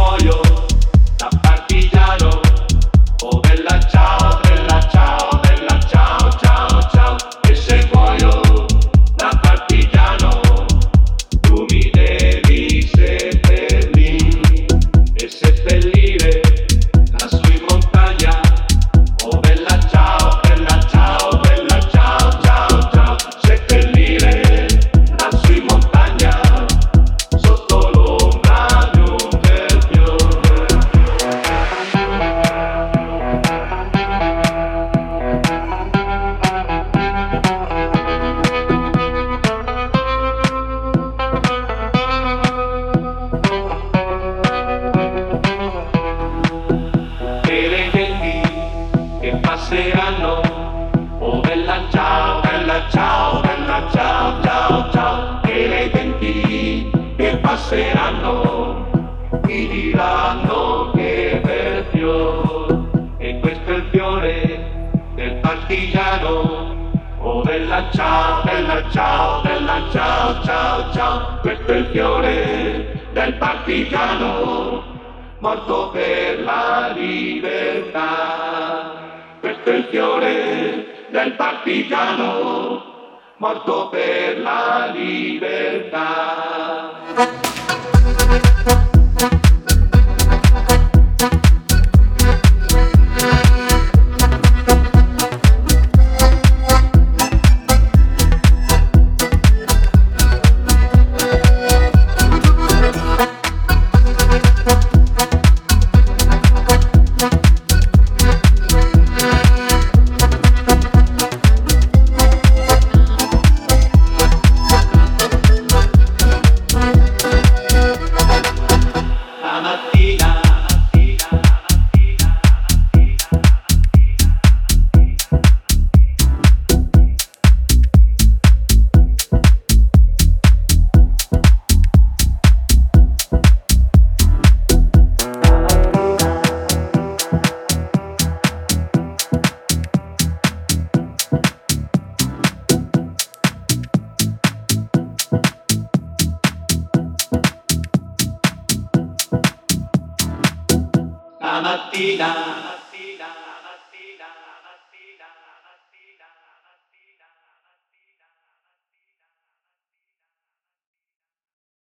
All your. Passeranno, mi diranno che bel fiore, e questo è il fiore del partigiano. Oh bella ciao, bella ciao, bella ciao, ciao, ciao, questo è il fiore del partigiano, morto per la libertà. Il fiore del partigiano, morto per la libertà. Hasina, Hasina, Hasina, Hasina.